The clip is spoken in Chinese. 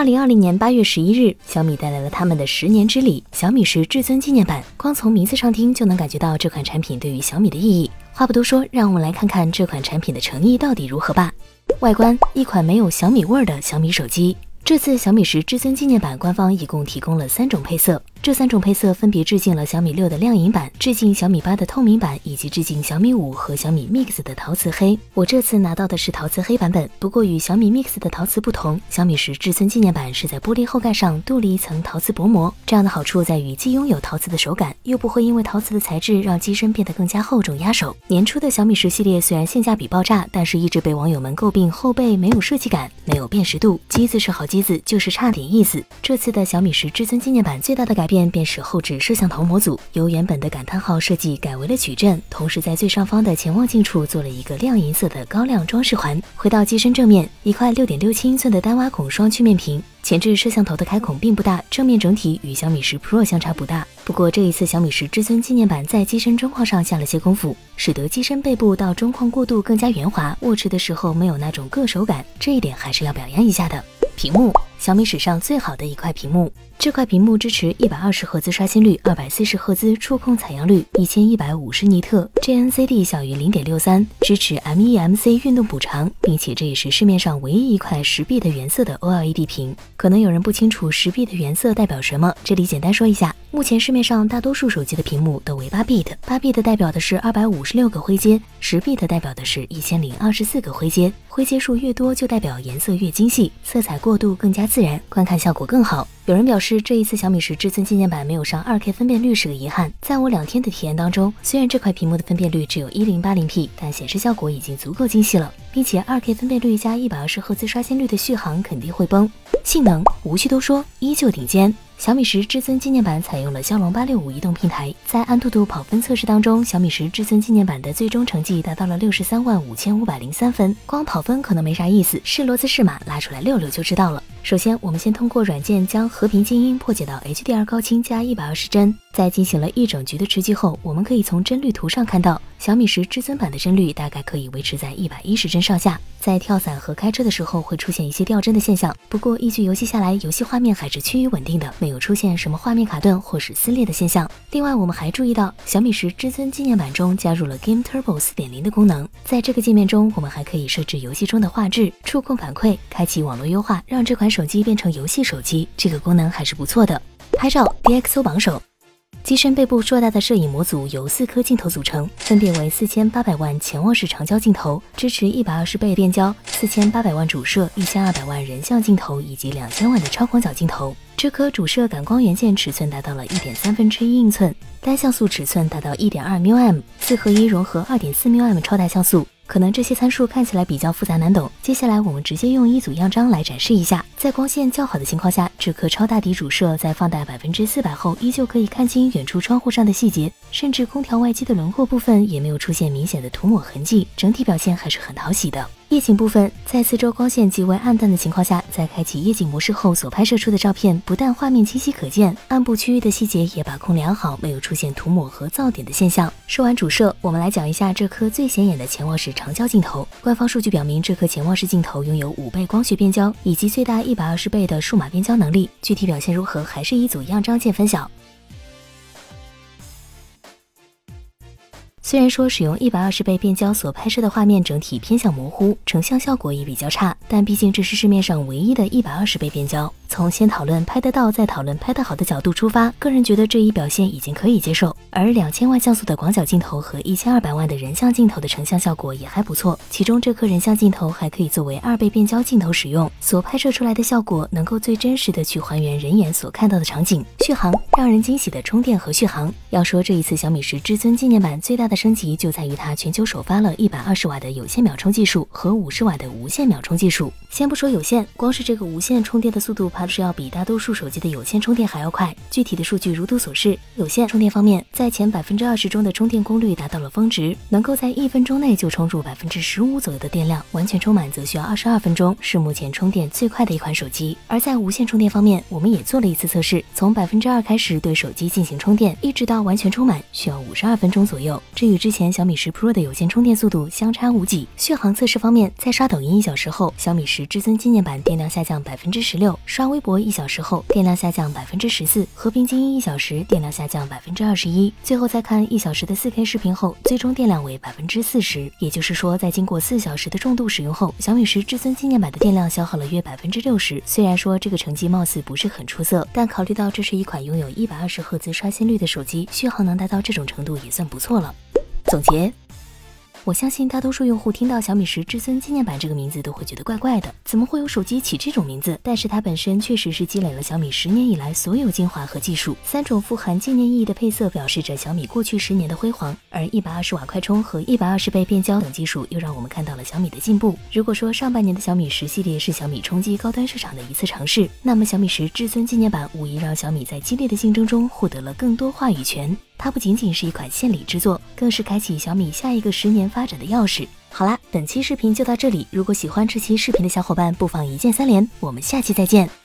二零二零年八月十一日，小米带来了他们的十年之礼——小米十至尊纪念版。光从名字上听就能感觉到这款产品对于小米的意义。话不多说，让我们来看看这款产品的诚意到底如何吧。外观，一款没有小米味儿的小米手机。这次小米十至尊纪念版官方一共提供了三种配色。这三种配色分别致敬了小米六的亮银版，致敬小米八的透明版，以及致敬小米五和小米 Mix 的陶瓷黑。我这次拿到的是陶瓷黑版本，不过与小米 Mix 的陶瓷不同，小米十至尊纪念版是在玻璃后盖上镀了一层陶瓷薄膜。这样的好处在于既拥有陶瓷的手感，又不会因为陶瓷的材质让机身变得更加厚重压手。年初的小米十系列虽然性价比爆炸，但是一直被网友们诟病后背没有设计感，没有辨识度。机子是好机子，就是差点意思。这次的小米十至尊纪念版最大的改变便是后置摄像头模组由原本的感叹号设计改为了矩阵，同时在最上方的前望镜处做了一个亮银色的高亮装饰环。回到机身正面，一块六点六七英寸的单挖孔双曲面屏，前置摄像头的开孔并不大，正面整体与小米十 Pro 相差不大。不过这一次小米十至尊纪念版在机身中框上下了些功夫，使得机身背部到中框过渡更加圆滑，握持的时候没有那种硌手感，这一点还是要表扬一下的。屏幕。小米史上最好的一块屏幕，这块屏幕支持一百二十赫兹刷新率，二百四十赫兹触控采样率，一千一百五十尼特，JNCD 小于零点六三，支持 MEMC 运动补偿，并且这也是市面上唯一一块十 B 的原色的 OLED 屏。可能有人不清楚十 B 的原色代表什么，这里简单说一下。目前市面上大多数手机的屏幕都为八 bit，八 bit 代表的是二百五十六个灰阶，十 bit 代表的是一千零二十四个灰阶。灰阶数越多，就代表颜色越精细，色彩过渡更加自然，观看效果更好。有人表示，是这一次小米十至尊纪念版没有上二 K 分辨率是个遗憾。在我两天的体验当中，虽然这块屏幕的分辨率只有一零八零 P，但显示效果已经足够精细了，并且二 K 分辨率加一百二十赫兹刷新率的续航肯定会崩。性能无需多说，依旧顶尖。小米十至尊纪念版采用了骁龙八六五移动平台，在安兔兔跑分测试当中，小米十至尊纪念版的最终成绩达到了六十三万五千五百零三分。光跑分可能没啥意思，是骡子是马，拉出来溜溜就知道了。首先，我们先通过软件将和平精英破解到 HDR 高清加一百二十帧。在进行了一整局的吃鸡后，我们可以从帧率图上看到，小米十至尊版的帧率大概可以维持在一百一十帧上下。在跳伞和开车的时候会出现一些掉帧的现象，不过一局游戏下来，游戏画面还是趋于稳定的，没有出现什么画面卡顿或是撕裂的现象。另外，我们还注意到小米十至尊纪念版中加入了 Game Turbo 四点零的功能，在这个界面中，我们还可以设置游戏中的画质、触控反馈、开启网络优化，让这款手机变成游戏手机。这个功能还是不错的。拍照 DxO 榜首。机身背部硕大的摄影模组由四颗镜头组成，分别为四千八百万潜望式长焦镜头，支持一百二十倍变焦；四千八百万主摄，一千二百万人像镜头，以及两千万的超广角镜头。这颗主摄感光元件尺寸达到了一点三分之一英寸，单像素尺寸达到一点二 μm，四合一融合二点四 μm 超大像素。可能这些参数看起来比较复杂难懂，接下来我们直接用一组样张来展示一下。在光线较好的情况下，这颗超大底主摄在放大百分之四百后，依旧可以看清远处窗户上的细节，甚至空调外机的轮廓部分也没有出现明显的涂抹痕迹，整体表现还是很讨喜的。夜景部分，在四周光线极为暗淡的情况下，在开启夜景模式后所拍摄出的照片，不但画面清晰可见，暗部区域的细节也把控良好，没有出现涂抹和噪点的现象。说完主摄，我们来讲一下这颗最显眼的潜望式长焦镜头。官方数据表明，这颗潜望式镜头拥有五倍光学变焦以及最大一百二十倍的数码变焦能力。具体表现如何，还是一组样张见分晓。虽然说使用一百二十倍变焦所拍摄的画面整体偏向模糊，成像效果也比较差，但毕竟这是市面上唯一的一百二十倍变焦。从先讨论拍得到，再讨论拍得好的角度出发，个人觉得这一表现已经可以接受。而两千万像素的广角镜头和一千二百万的人像镜头的成像效果也还不错，其中这颗人像镜头还可以作为二倍变焦镜头使用，所拍摄出来的效果能够最真实的去还原人眼所看到的场景。续航让人惊喜的充电和续航，要说这一次小米十至尊纪念版最大的升级就在于它全球首发了一百二十瓦的有线秒充技术和五十瓦的无线秒充技术。先不说有线，光是这个无线充电的速度。它是要比大多数手机的有线充电还要快。具体的数据如图所示。有线充电方面，在前百分之二十中的充电功率达到了峰值，能够在一分钟内就充入百分之十五左右的电量。完全充满则需要二十二分钟，是目前充电最快的一款手机。而在无线充电方面，我们也做了一次测试，从百分之二开始对手机进行充电，一直到完全充满需要五十二分钟左右。这与之前小米十 Pro 的有线充电速度相差无几。续航测试方面，在刷抖音一小时后，小米十至尊纪念版电量下降百分之十六，刷。微博一小时后电量下降百分之十四，和平精英一小时电量下降百分之二十一。最后再看一小时的四 K 视频后，最终电量为百分之四十。也就是说，在经过四小时的重度使用后，小米十至尊纪念版的电量消耗了约百分之六十。虽然说这个成绩貌似不是很出色，但考虑到这是一款拥有一百二十赫兹刷新率的手机，续航能达到这种程度也算不错了。总结。我相信大多数用户听到小米十至尊纪念版这个名字都会觉得怪怪的，怎么会有手机起这种名字？但是它本身确实是积累了小米十年以来所有精华和技术，三种富含纪念意义的配色表示着小米过去十年的辉煌，而一百二十瓦快充和一百二十倍变焦等技术又让我们看到了小米的进步。如果说上半年的小米十系列是小米冲击高端市场的一次尝试，那么小米十至尊纪念版无疑让小米在激烈的竞争中获得了更多话语权。它不仅仅是一款献礼之作，更是开启小米下一个十年发展的钥匙。好啦，本期视频就到这里。如果喜欢这期视频的小伙伴，不妨一键三连。我们下期再见。